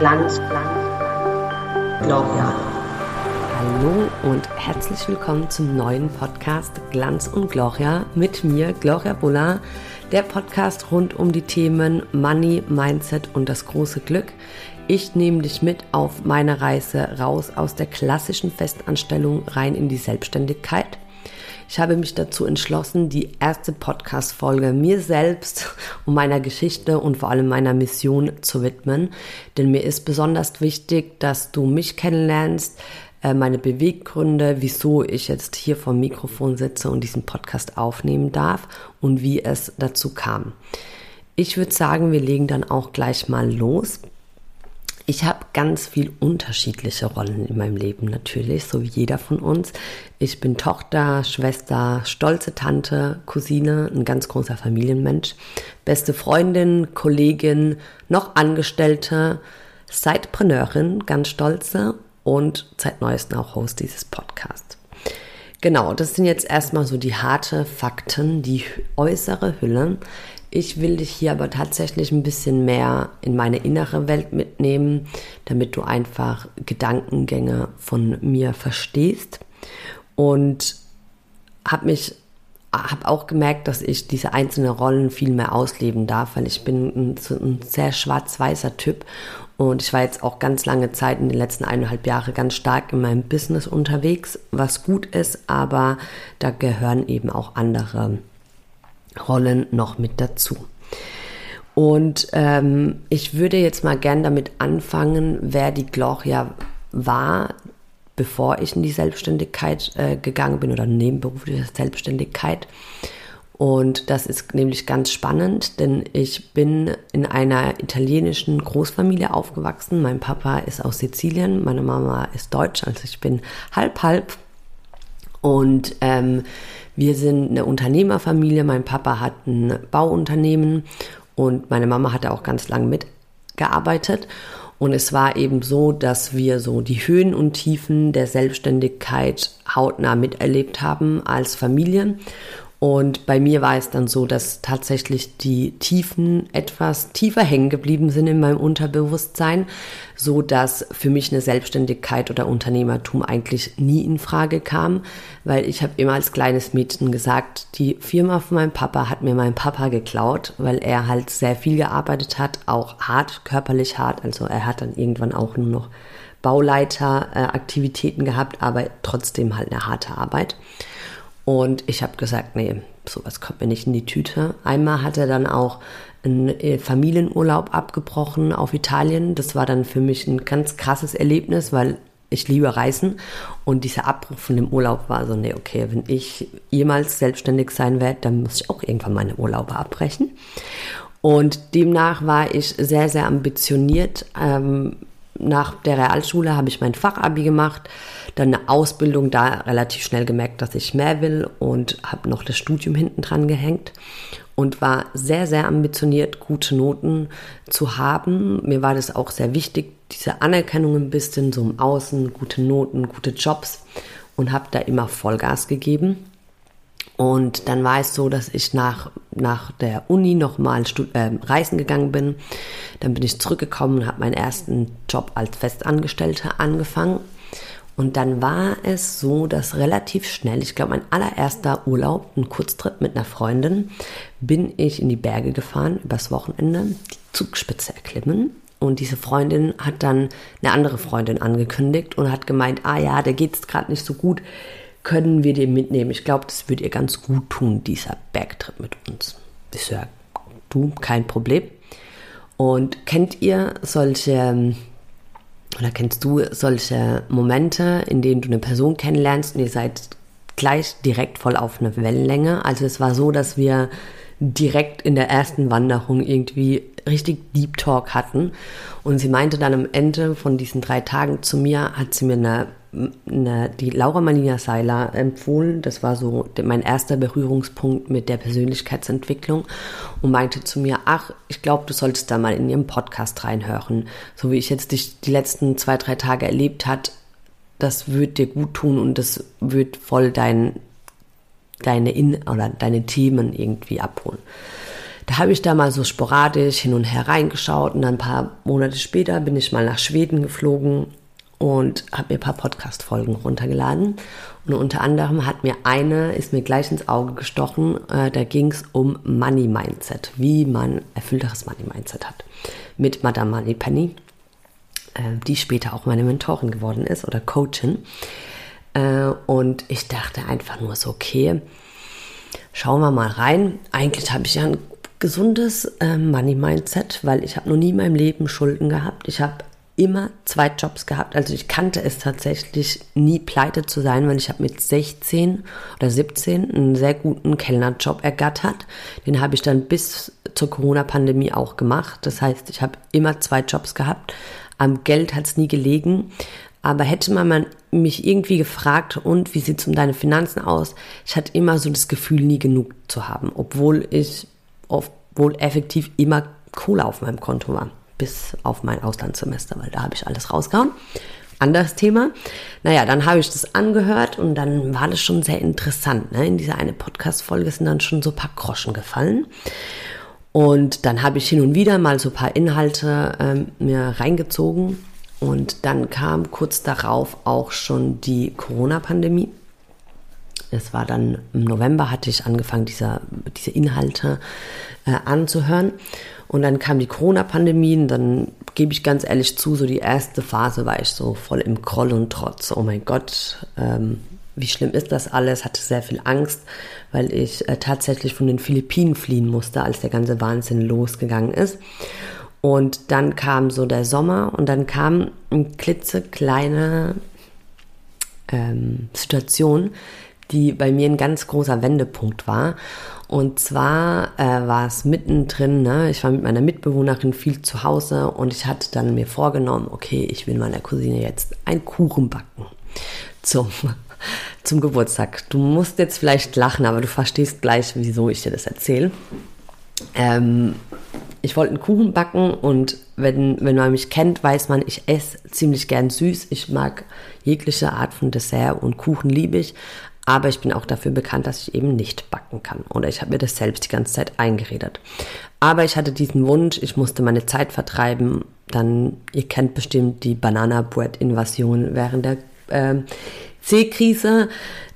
Glanz, Glanz, Gloria. Hallo und herzlich willkommen zum neuen Podcast Glanz und Gloria mit mir, Gloria Bulla, der Podcast rund um die Themen Money, Mindset und das große Glück. Ich nehme dich mit auf meine Reise raus aus der klassischen Festanstellung rein in die Selbstständigkeit – ich habe mich dazu entschlossen, die erste Podcast-Folge mir selbst und meiner Geschichte und vor allem meiner Mission zu widmen. Denn mir ist besonders wichtig, dass du mich kennenlernst, äh, meine Beweggründe, wieso ich jetzt hier vom Mikrofon sitze und diesen Podcast aufnehmen darf und wie es dazu kam. Ich würde sagen, wir legen dann auch gleich mal los. Ich habe ganz viel unterschiedliche Rollen in meinem Leben natürlich, so wie jeder von uns. Ich bin Tochter, Schwester, stolze Tante, Cousine, ein ganz großer Familienmensch, beste Freundin, Kollegin, noch Angestellte, Sidepreneurin, ganz stolze und seit neuestem auch Host dieses Podcasts. Genau, das sind jetzt erstmal so die harte Fakten, die äußere Hülle. Ich will dich hier aber tatsächlich ein bisschen mehr in meine innere Welt mitnehmen, damit du einfach Gedankengänge von mir verstehst. Und habe mich habe auch gemerkt, dass ich diese einzelnen Rollen viel mehr ausleben darf, weil ich bin ein, ein sehr schwarz-weißer Typ und ich war jetzt auch ganz lange Zeit in den letzten eineinhalb Jahren ganz stark in meinem Business unterwegs, was gut ist, aber da gehören eben auch andere Rollen noch mit dazu. Und ähm, ich würde jetzt mal gern damit anfangen, wer die Gloria war, bevor ich in die Selbstständigkeit äh, gegangen bin oder nebenberufliche Selbstständigkeit. Und das ist nämlich ganz spannend, denn ich bin in einer italienischen Großfamilie aufgewachsen. Mein Papa ist aus Sizilien, meine Mama ist deutsch, also ich bin halb halb. Und ähm, wir sind eine Unternehmerfamilie. Mein Papa hat ein Bauunternehmen und meine Mama hatte auch ganz lange mitgearbeitet. Und es war eben so, dass wir so die Höhen und Tiefen der Selbstständigkeit hautnah miterlebt haben als Familien. Und bei mir war es dann so, dass tatsächlich die Tiefen etwas tiefer hängen geblieben sind in meinem Unterbewusstsein, so dass für mich eine Selbstständigkeit oder Unternehmertum eigentlich nie in Frage kam, weil ich habe immer als kleines Mädchen gesagt, die Firma von meinem Papa hat mir mein Papa geklaut, weil er halt sehr viel gearbeitet hat, auch hart, körperlich hart. Also er hat dann irgendwann auch nur noch Bauleiteraktivitäten äh, gehabt, aber trotzdem halt eine harte Arbeit. Und ich habe gesagt, nee, sowas kommt mir nicht in die Tüte. Einmal hat er dann auch einen äh, Familienurlaub abgebrochen auf Italien. Das war dann für mich ein ganz krasses Erlebnis, weil ich liebe Reisen und dieser Abbruch von dem Urlaub war so, nee, okay, wenn ich jemals selbstständig sein werde, dann muss ich auch irgendwann meine Urlaube abbrechen. Und demnach war ich sehr, sehr ambitioniert. Ähm, nach der Realschule habe ich mein Fachabi gemacht, dann eine Ausbildung, da relativ schnell gemerkt, dass ich mehr will und habe noch das Studium hinten dran gehängt und war sehr, sehr ambitioniert, gute Noten zu haben. Mir war das auch sehr wichtig, diese Anerkennung ein bisschen so im Außen, gute Noten, gute Jobs und habe da immer Vollgas gegeben. Und dann war es so, dass ich nach, nach der Uni nochmal äh, reisen gegangen bin. Dann bin ich zurückgekommen und habe meinen ersten Job als Festangestellte angefangen. Und dann war es so, dass relativ schnell, ich glaube mein allererster Urlaub, ein Kurztrip mit einer Freundin, bin ich in die Berge gefahren, übers Wochenende, die Zugspitze erklimmen. Und diese Freundin hat dann eine andere Freundin angekündigt und hat gemeint, ah ja, der geht es gerade nicht so gut können wir den mitnehmen. Ich glaube, das würde ihr ganz gut tun, dieser Bergtrip mit uns. Ich sage, du, kein Problem. Und kennt ihr solche, oder kennst du solche Momente, in denen du eine Person kennenlernst und ihr seid gleich direkt voll auf eine Wellenlänge? Also es war so, dass wir direkt in der ersten Wanderung irgendwie richtig Deep Talk hatten. Und sie meinte dann am Ende von diesen drei Tagen zu mir, hat sie mir eine eine, die Laura Malina Seiler empfohlen. Das war so mein erster Berührungspunkt mit der Persönlichkeitsentwicklung und meinte zu mir, ach, ich glaube, du solltest da mal in ihrem Podcast reinhören. So wie ich jetzt dich die letzten zwei, drei Tage erlebt hat, das wird dir gut tun und das wird voll dein, deine In oder deine Themen irgendwie abholen. da habe ich da mal so sporadisch hin und her reingeschaut und ein paar Monate später bin ich mal nach Schweden geflogen und habe mir ein paar Podcast-Folgen runtergeladen. Und unter anderem hat mir eine, ist mir gleich ins Auge gestochen, äh, da ging es um Money Mindset, wie man erfüllteres Money Mindset hat. Mit Madame Money Penny, äh, die später auch meine Mentorin geworden ist oder Coachin. Äh, und ich dachte einfach nur so, okay, schauen wir mal rein. Eigentlich habe ich ja ein gesundes äh, Money Mindset, weil ich habe noch nie in meinem Leben Schulden gehabt. Ich habe immer zwei Jobs gehabt. Also ich kannte es tatsächlich nie pleite zu sein, weil ich habe mit 16 oder 17 einen sehr guten Kellnerjob ergattert. Den habe ich dann bis zur Corona-Pandemie auch gemacht. Das heißt, ich habe immer zwei Jobs gehabt. Am Geld hat es nie gelegen. Aber hätte man mich irgendwie gefragt, und wie sieht es um deine Finanzen aus? Ich hatte immer so das Gefühl, nie genug zu haben, obwohl ich wohl effektiv immer Kohle auf meinem Konto war bis auf mein Auslandssemester, weil da habe ich alles rausgehauen. Anderes Thema. Naja, dann habe ich das angehört und dann war das schon sehr interessant. Ne? In dieser eine Podcast-Folge sind dann schon so ein paar Groschen gefallen. Und dann habe ich hin und wieder mal so ein paar Inhalte ähm, mir reingezogen. Und dann kam kurz darauf auch schon die Corona-Pandemie. Es war dann im November, hatte ich angefangen, diese, diese Inhalte äh, anzuhören. Und dann kam die Corona-Pandemie und dann gebe ich ganz ehrlich zu, so die erste Phase war ich so voll im Groll und Trotz. Oh mein Gott, ähm, wie schlimm ist das alles? Hatte sehr viel Angst, weil ich äh, tatsächlich von den Philippinen fliehen musste, als der ganze Wahnsinn losgegangen ist. Und dann kam so der Sommer und dann kam eine klitzekleine ähm, Situation, die bei mir ein ganz großer Wendepunkt war. Und zwar äh, war es mittendrin, ne? ich war mit meiner Mitbewohnerin viel zu Hause und ich hatte dann mir vorgenommen, okay, ich will meiner Cousine jetzt einen Kuchen backen zum, zum Geburtstag. Du musst jetzt vielleicht lachen, aber du verstehst gleich, wieso ich dir das erzähle. Ähm, ich wollte einen Kuchen backen und wenn, wenn man mich kennt, weiß man, ich esse ziemlich gern süß. Ich mag jegliche Art von Dessert und Kuchen liebe ich. Aber ich bin auch dafür bekannt, dass ich eben nicht backen kann. Oder ich habe mir das selbst die ganze Zeit eingeredet. Aber ich hatte diesen Wunsch, ich musste meine Zeit vertreiben. Dann, ihr kennt bestimmt die Banana Bread Invasion während der äh, C-Krise.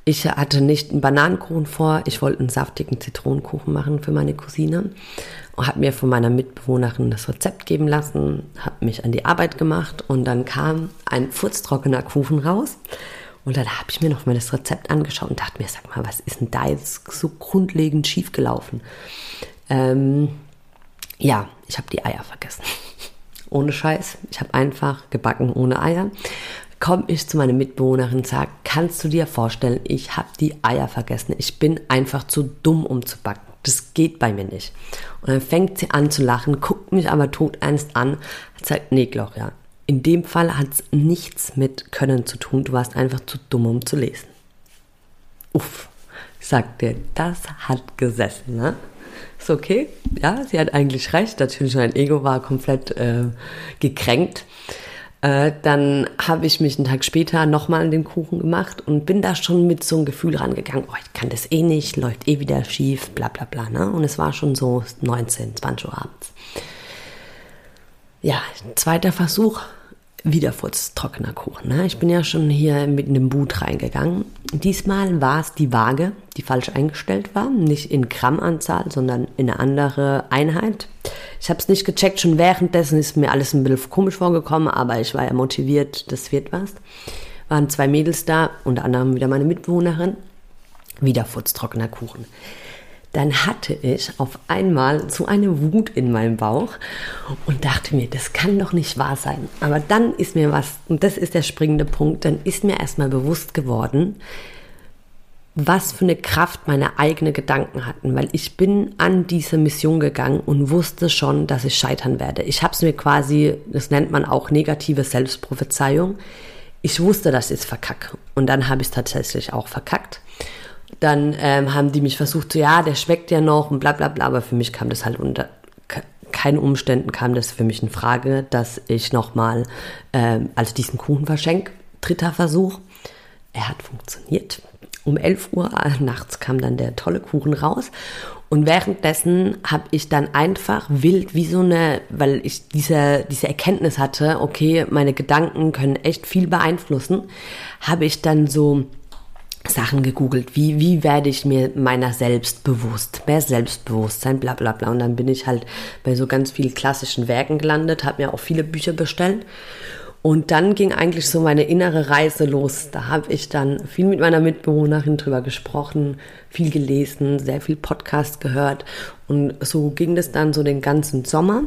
Ich hatte nicht einen Bananenkuchen vor, ich wollte einen saftigen Zitronenkuchen machen für meine Cousine habe mir von meiner Mitbewohnerin das Rezept geben lassen, habe mich an die Arbeit gemacht und dann kam ein furztrockener Kuchen raus. Und dann habe ich mir noch mal das Rezept angeschaut und dachte mir, sag mal, was ist denn da jetzt so grundlegend schiefgelaufen? Ähm, ja, ich habe die Eier vergessen. ohne Scheiß. Ich habe einfach gebacken ohne Eier. Komme ich zu meiner Mitbewohnerin und sage, kannst du dir vorstellen, ich habe die Eier vergessen. Ich bin einfach zu dumm, um zu backen. Das geht bei mir nicht. Und dann fängt sie an zu lachen, guckt mich aber todernst an und sagt, nee, Gloria, in dem Fall hat es nichts mit Können zu tun. Du warst einfach zu dumm, um zu lesen. Uff, sagt dir, das hat gesessen, ne? Ist okay. Ja, sie hat eigentlich recht. Natürlich, mein Ego war komplett äh, gekränkt. Äh, dann habe ich mich einen Tag später nochmal an den Kuchen gemacht und bin da schon mit so einem Gefühl rangegangen, oh, ich kann das eh nicht, läuft eh wieder schief, bla bla bla. Ne? Und es war schon so 19, 20 Uhr abends. Ja, zweiter Versuch, wieder trockener Kuchen. Ne? Ich bin ja schon hier mit einem Boot reingegangen. Diesmal war es die Waage, die falsch eingestellt war. Nicht in Grammanzahl, sondern in eine andere Einheit. Ich habe es nicht gecheckt. Schon währenddessen ist mir alles ein bisschen komisch vorgekommen, aber ich war ja motiviert, das wird was. Waren zwei Mädels da, unter anderem wieder meine Mitbewohnerin. Wieder trockener Kuchen dann hatte ich auf einmal so eine Wut in meinem Bauch und dachte mir, das kann doch nicht wahr sein. Aber dann ist mir was, und das ist der springende Punkt, dann ist mir erstmal bewusst geworden, was für eine Kraft meine eigenen Gedanken hatten, weil ich bin an diese Mission gegangen und wusste schon, dass ich scheitern werde. Ich habe es mir quasi, das nennt man auch negative Selbstprophezeiung. Ich wusste, dass ich es verkacke und dann habe ich es tatsächlich auch verkackt dann ähm, haben die mich versucht, so, ja, der schmeckt ja noch und bla bla bla, aber für mich kam das halt unter keinen Umständen kam das für mich in Frage, dass ich nochmal, ähm, also diesen Kuchen verschenke. Dritter Versuch. Er hat funktioniert. Um 11 Uhr nachts kam dann der tolle Kuchen raus Und währenddessen habe ich dann einfach wild wie so eine, weil ich diese, diese Erkenntnis hatte, okay, meine Gedanken können echt viel beeinflussen, habe ich dann so Sachen gegoogelt, wie, wie werde ich mir meiner selbst bewusst, mehr Selbstbewusstsein, bla bla bla. Und dann bin ich halt bei so ganz vielen klassischen Werken gelandet, habe mir auch viele Bücher bestellt. Und dann ging eigentlich so meine innere Reise los. Da habe ich dann viel mit meiner Mitbewohnerin drüber gesprochen, viel gelesen, sehr viel Podcast gehört. Und so ging das dann so den ganzen Sommer.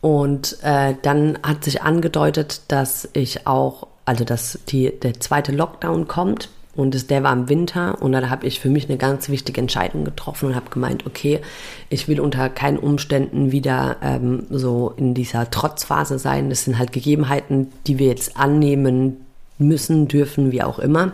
Und äh, dann hat sich angedeutet, dass ich auch, also dass die, der zweite Lockdown kommt und das, der war im Winter und dann habe ich für mich eine ganz wichtige Entscheidung getroffen und habe gemeint, okay, ich will unter keinen Umständen wieder ähm, so in dieser Trotzphase sein. Das sind halt Gegebenheiten, die wir jetzt annehmen müssen, dürfen, wie auch immer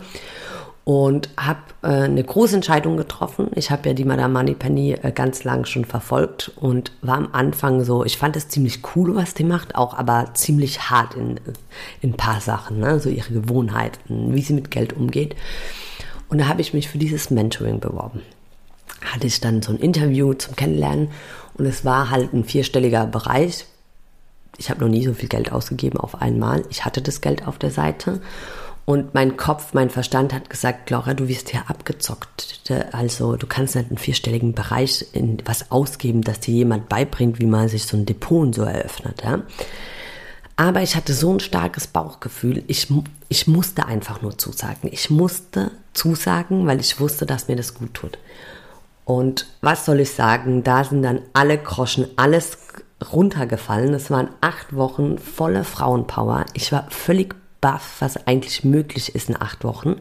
und habe äh, eine große Entscheidung getroffen. Ich habe ja die Madame Moneypenny äh, ganz lang schon verfolgt und war am Anfang so, ich fand es ziemlich cool, was die macht, auch aber ziemlich hart in, in ein paar Sachen, ne? so ihre Gewohnheiten, wie sie mit Geld umgeht. Und da habe ich mich für dieses Mentoring beworben. Hatte ich dann so ein Interview zum Kennenlernen und es war halt ein vierstelliger Bereich. Ich habe noch nie so viel Geld ausgegeben auf einmal. Ich hatte das Geld auf der Seite und mein Kopf, mein Verstand hat gesagt, Laura, du wirst hier abgezockt. Also du kannst nicht einen vierstelligen Bereich in was ausgeben, dass dir jemand beibringt, wie man sich so ein Depot so eröffnet. Ja? Aber ich hatte so ein starkes Bauchgefühl. Ich, ich musste einfach nur zusagen. Ich musste zusagen, weil ich wusste, dass mir das gut tut. Und was soll ich sagen? Da sind dann alle Groschen, alles runtergefallen. Es waren acht Wochen volle Frauenpower. Ich war völlig baff, was eigentlich möglich ist in acht Wochen.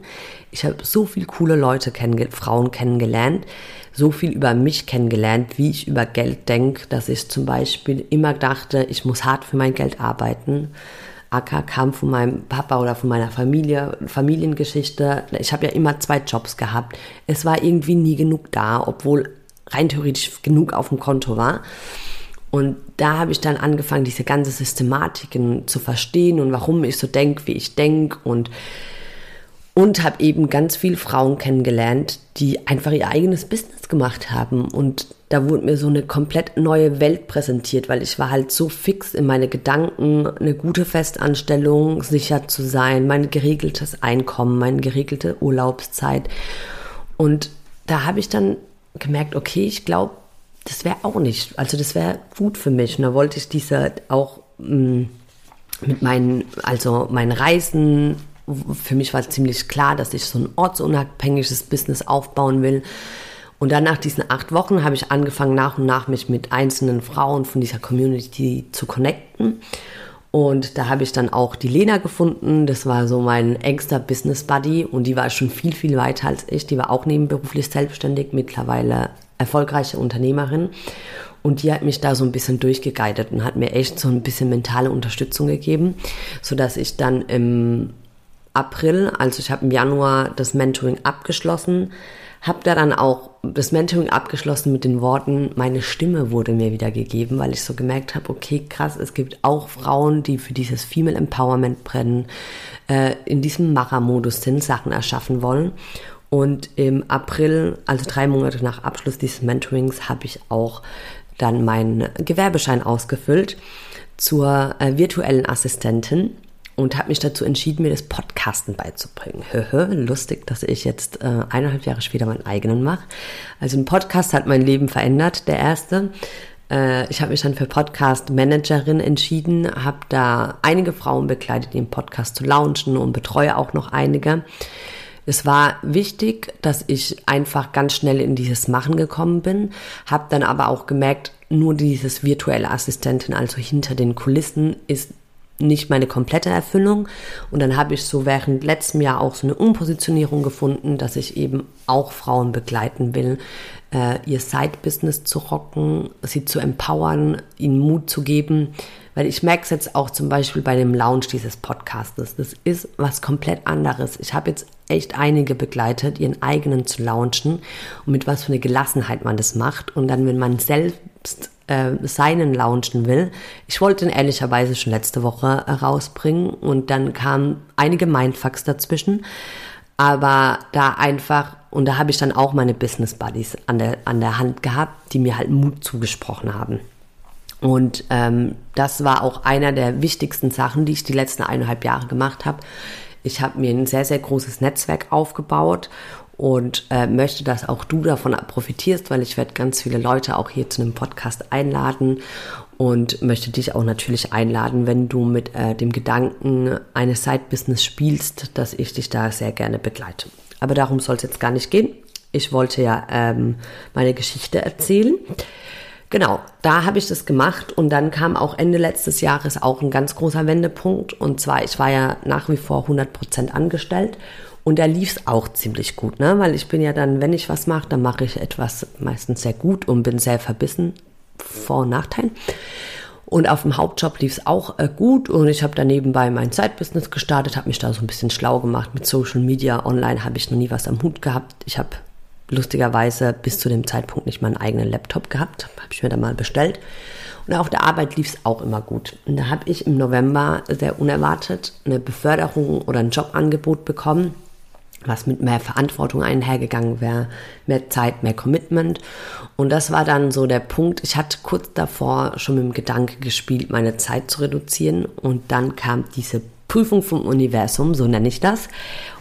Ich habe so viele coole Leute, kennenge Frauen kennengelernt, so viel über mich kennengelernt, wie ich über Geld denke, dass ich zum Beispiel immer dachte, ich muss hart für mein Geld arbeiten. Acker kam von meinem Papa oder von meiner Familie, Familiengeschichte. Ich habe ja immer zwei Jobs gehabt. Es war irgendwie nie genug da, obwohl rein theoretisch genug auf dem Konto war. Und da habe ich dann angefangen, diese ganze Systematiken zu verstehen und warum ich so denke, wie ich denke und und habe eben ganz viele Frauen kennengelernt, die einfach ihr eigenes Business gemacht haben. Und da wurde mir so eine komplett neue Welt präsentiert, weil ich war halt so fix in meine Gedanken, eine gute Festanstellung, sicher zu sein, mein geregeltes Einkommen, meine geregelte Urlaubszeit. Und da habe ich dann gemerkt, okay, ich glaube, das wäre auch nicht, also das wäre gut für mich. Und da wollte ich diese auch mh, mm, mit meinen, also meinen Reisen, für mich war ziemlich klar, dass ich so ein ortsunabhängiges Business aufbauen will. Und dann nach diesen acht Wochen habe ich angefangen, nach und nach mich mit einzelnen Frauen von dieser Community zu connecten. Und da habe ich dann auch die Lena gefunden. Das war so mein engster Business Buddy und die war schon viel, viel weiter als ich. Die war auch nebenberuflich selbstständig, mittlerweile erfolgreiche Unternehmerin. Und die hat mich da so ein bisschen durchgeguidet und hat mir echt so ein bisschen mentale Unterstützung gegeben, sodass ich dann im April, also ich habe im Januar das Mentoring abgeschlossen, habe da dann auch das Mentoring abgeschlossen mit den Worten, meine Stimme wurde mir wieder gegeben, weil ich so gemerkt habe, okay, krass, es gibt auch Frauen, die für dieses Female Empowerment brennen, äh, in diesem Machermodus sind, Sachen erschaffen wollen. Und im April, also drei Monate nach Abschluss dieses Mentorings, habe ich auch dann meinen Gewerbeschein ausgefüllt zur äh, virtuellen Assistentin und habe mich dazu entschieden, mir das Podcasten beizubringen. Lustig, dass ich jetzt äh, eineinhalb Jahre später meinen eigenen mache. Also ein Podcast hat mein Leben verändert, der erste. Äh, ich habe mich dann für Podcast Managerin entschieden, habe da einige Frauen begleitet, den Podcast zu launchen und betreue auch noch einige. Es war wichtig, dass ich einfach ganz schnell in dieses Machen gekommen bin, habe dann aber auch gemerkt, nur dieses virtuelle Assistentin, also hinter den Kulissen, ist nicht meine komplette Erfüllung. Und dann habe ich so während letztem Jahr auch so eine Umpositionierung gefunden, dass ich eben auch Frauen begleiten will, äh, ihr Side-Business zu rocken, sie zu empowern, ihnen Mut zu geben, weil ich merke es jetzt auch zum Beispiel bei dem Launch dieses Podcastes. Das ist was komplett anderes. Ich habe jetzt echt einige begleitet, ihren eigenen zu launchen und mit was für eine Gelassenheit man das macht. Und dann, wenn man selbst äh, seinen launchen will. Ich wollte ihn ehrlicherweise schon letzte Woche rausbringen und dann kamen einige Mindfucks dazwischen. Aber da einfach und da habe ich dann auch meine Business Buddies an der, an der Hand gehabt, die mir halt Mut zugesprochen haben. Und ähm, das war auch einer der wichtigsten Sachen, die ich die letzten eineinhalb Jahre gemacht habe. Ich habe mir ein sehr, sehr großes Netzwerk aufgebaut und äh, möchte, dass auch du davon profitierst, weil ich werde ganz viele Leute auch hier zu einem Podcast einladen und möchte dich auch natürlich einladen, wenn du mit äh, dem Gedanken eines Side-Business spielst, dass ich dich da sehr gerne begleite. Aber darum soll es jetzt gar nicht gehen. Ich wollte ja ähm, meine Geschichte erzählen. Genau, da habe ich das gemacht und dann kam auch Ende letztes Jahres auch ein ganz großer Wendepunkt und zwar, ich war ja nach wie vor 100% angestellt und da lief es auch ziemlich gut, ne? weil ich bin ja dann, wenn ich was mache, dann mache ich etwas meistens sehr gut und bin sehr verbissen, vor- und Nachteilen. Und auf dem Hauptjob lief es auch äh, gut und ich habe da nebenbei mein Zeitbusiness gestartet, habe mich da so ein bisschen schlau gemacht mit Social Media. Online habe ich noch nie was am Hut gehabt. Ich habe lustigerweise bis zu dem Zeitpunkt nicht meinen eigenen Laptop gehabt, habe ich mir da mal bestellt. Und auf der Arbeit lief es auch immer gut. Und da habe ich im November sehr unerwartet eine Beförderung oder ein Jobangebot bekommen was mit mehr Verantwortung einhergegangen wäre, mehr Zeit, mehr Commitment. Und das war dann so der Punkt. Ich hatte kurz davor schon mit dem Gedanke gespielt, meine Zeit zu reduzieren. Und dann kam diese Prüfung vom Universum, so nenne ich das,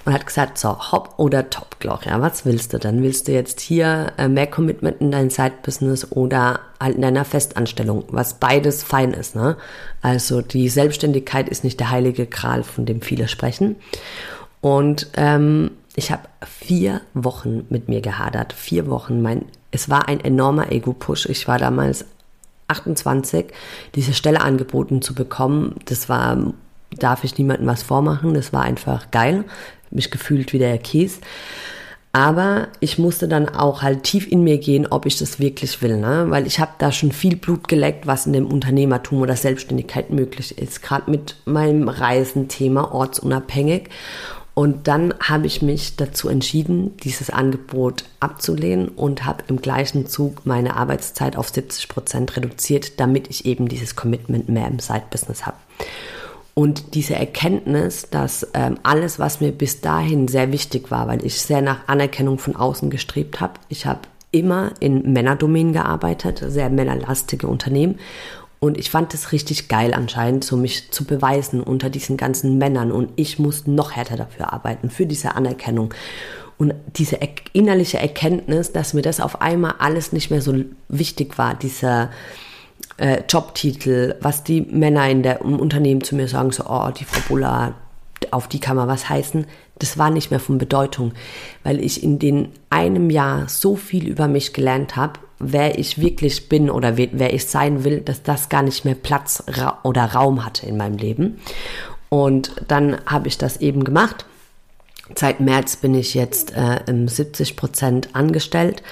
und hat gesagt, so, hopp oder top, Gloria, was willst du denn? Willst du jetzt hier äh, mehr Commitment in dein Side-Business oder halt in deiner Festanstellung, was beides fein ist, ne? Also die Selbstständigkeit ist nicht der heilige Gral, von dem viele sprechen. Und ähm, ich habe vier Wochen mit mir gehadert. Vier Wochen. Mein, es war ein enormer Ego-Push. Ich war damals 28. Diese Stelle angeboten zu bekommen, das war, darf ich niemandem was vormachen. Das war einfach geil. Mich gefühlt wie der Kies. Aber ich musste dann auch halt tief in mir gehen, ob ich das wirklich will, ne? weil ich habe da schon viel Blut geleckt, was in dem Unternehmertum oder Selbstständigkeit möglich ist, gerade mit meinem Reisenthema ortsunabhängig. Und dann habe ich mich dazu entschieden, dieses Angebot abzulehnen und habe im gleichen Zug meine Arbeitszeit auf 70 Prozent reduziert, damit ich eben dieses Commitment mehr im Side-Business habe. Und diese Erkenntnis, dass ähm, alles, was mir bis dahin sehr wichtig war, weil ich sehr nach Anerkennung von außen gestrebt habe, ich habe immer in Männerdomänen gearbeitet, sehr männerlastige Unternehmen und ich fand es richtig geil anscheinend, so mich zu beweisen unter diesen ganzen Männern. Und ich muss noch härter dafür arbeiten, für diese Anerkennung. Und diese innerliche Erkenntnis, dass mir das auf einmal alles nicht mehr so wichtig war, dieser äh, Jobtitel, was die Männer in der, im Unternehmen zu mir sagen, so, oh, die Frau Bulla, auf die kann man was heißen, das war nicht mehr von Bedeutung, weil ich in den einem Jahr so viel über mich gelernt habe wer ich wirklich bin oder wer ich sein will, dass das gar nicht mehr Platz oder Raum hatte in meinem Leben. Und dann habe ich das eben gemacht. Seit März bin ich jetzt äh, im 70 Prozent angestellt,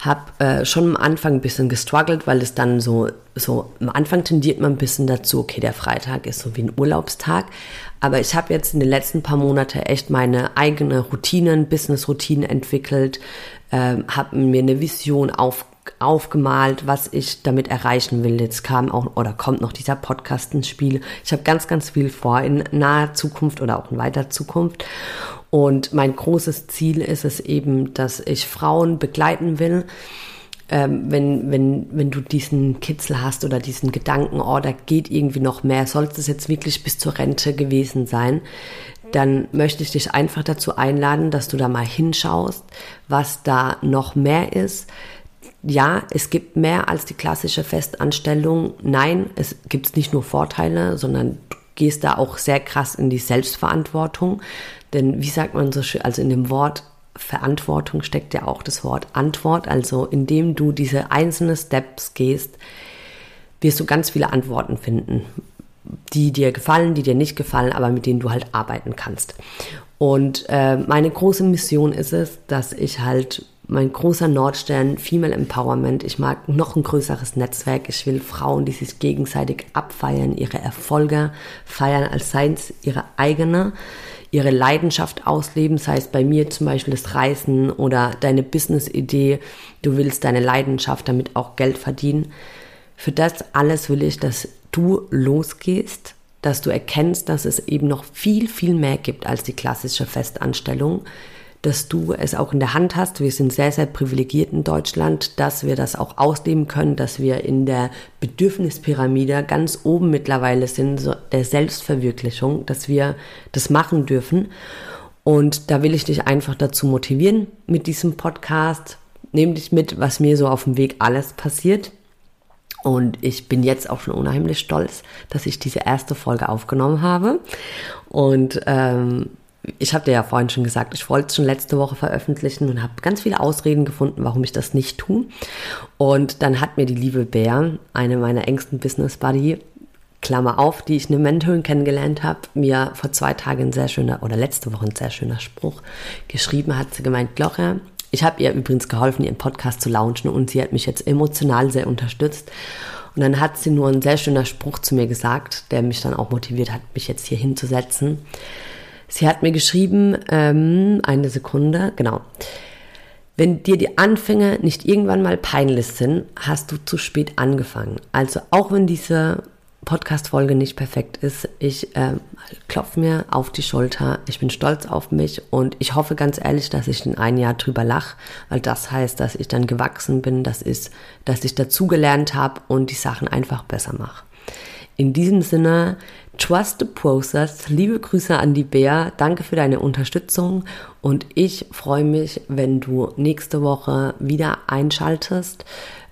habe äh, schon am Anfang ein bisschen gestruggelt, weil es dann so, so am Anfang tendiert man ein bisschen dazu, okay, der Freitag ist so wie ein Urlaubstag, aber ich habe jetzt in den letzten paar Monaten echt meine eigene Routinen, Business-Routinen entwickelt, äh, habe mir eine Vision auf, aufgemalt, was ich damit erreichen will. Jetzt kam auch oder kommt noch dieser Podcast ins Spiel. Ich habe ganz, ganz viel vor in naher Zukunft oder auch in weiter Zukunft. Und mein großes Ziel ist es eben, dass ich Frauen begleiten will. Ähm, wenn, wenn, wenn du diesen Kitzel hast oder diesen Gedanken, oh, da geht irgendwie noch mehr, sollte es jetzt wirklich bis zur Rente gewesen sein, dann möchte ich dich einfach dazu einladen, dass du da mal hinschaust, was da noch mehr ist, ja, es gibt mehr als die klassische Festanstellung. Nein, es gibt nicht nur Vorteile, sondern du gehst da auch sehr krass in die Selbstverantwortung. Denn wie sagt man so schön, also in dem Wort Verantwortung steckt ja auch das Wort Antwort. Also indem du diese einzelnen Steps gehst, wirst du ganz viele Antworten finden, die dir gefallen, die dir nicht gefallen, aber mit denen du halt arbeiten kannst. Und äh, meine große Mission ist es, dass ich halt mein großer Nordstern, Female Empowerment. Ich mag noch ein größeres Netzwerk. Ich will Frauen, die sich gegenseitig abfeiern, ihre Erfolge feiern, als seien es ihre eigene, ihre Leidenschaft ausleben, sei es bei mir zum Beispiel das Reisen oder deine Business-Idee. Du willst deine Leidenschaft damit auch Geld verdienen. Für das alles will ich, dass du losgehst, dass du erkennst, dass es eben noch viel, viel mehr gibt als die klassische Festanstellung dass du es auch in der Hand hast. Wir sind sehr, sehr privilegiert in Deutschland, dass wir das auch ausleben können, dass wir in der Bedürfnispyramide ganz oben mittlerweile sind, so der Selbstverwirklichung, dass wir das machen dürfen. Und da will ich dich einfach dazu motivieren mit diesem Podcast. Nehm dich mit, was mir so auf dem Weg alles passiert. Und ich bin jetzt auch schon unheimlich stolz, dass ich diese erste Folge aufgenommen habe. Und ähm, ich habe dir ja vorhin schon gesagt, ich wollte es schon letzte Woche veröffentlichen und habe ganz viele Ausreden gefunden, warum ich das nicht tue. Und dann hat mir die liebe Bär, eine meiner engsten Business Buddy, Klammer auf, die ich eine Mentorin kennengelernt habe, mir vor zwei Tagen ein sehr schöner, oder letzte Woche ein sehr schöner Spruch geschrieben, hat sie gemeint, Gloria, ich habe ihr übrigens geholfen, ihren Podcast zu launchen und sie hat mich jetzt emotional sehr unterstützt. Und dann hat sie nur ein sehr schöner Spruch zu mir gesagt, der mich dann auch motiviert hat, mich jetzt hier hinzusetzen. Sie hat mir geschrieben, ähm, eine Sekunde, genau. Wenn dir die Anfänge nicht irgendwann mal peinlich sind, hast du zu spät angefangen. Also auch wenn diese Podcast-Folge nicht perfekt ist. Ich äh, klopfe mir auf die Schulter. Ich bin stolz auf mich und ich hoffe ganz ehrlich, dass ich in ein Jahr drüber lache, weil das heißt, dass ich dann gewachsen bin, das ist, dass ich dazugelernt habe und die Sachen einfach besser mache. In diesem Sinne, trust the process. Liebe Grüße an die Bär. Danke für deine Unterstützung und ich freue mich, wenn du nächste Woche wieder einschaltest.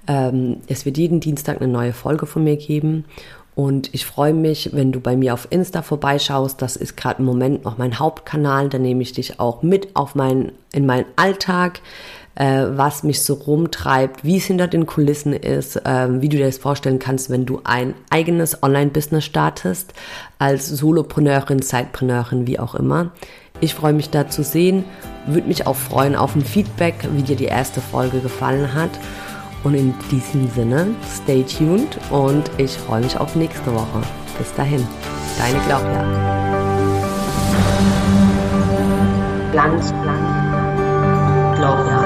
Ähm, es wird jeden Dienstag eine neue Folge von mir geben und ich freue mich, wenn du bei mir auf Insta vorbeischaust. Das ist gerade im Moment noch mein Hauptkanal. Da nehme ich dich auch mit auf mein, in meinen Alltag, äh, was mich so rumtreibt, wie es hinter den Kulissen ist, äh, wie du dir das vorstellen kannst, wenn du ein eigenes Online-Business startest, als Solopreneurin, Sidepreneurin, wie auch immer. Ich freue mich da zu sehen, würde mich auch freuen auf ein Feedback, wie dir die erste Folge gefallen hat. Und in diesem Sinne, stay tuned und ich freue mich auf nächste Woche. Bis dahin, deine Claudia. Glanz, Glanz.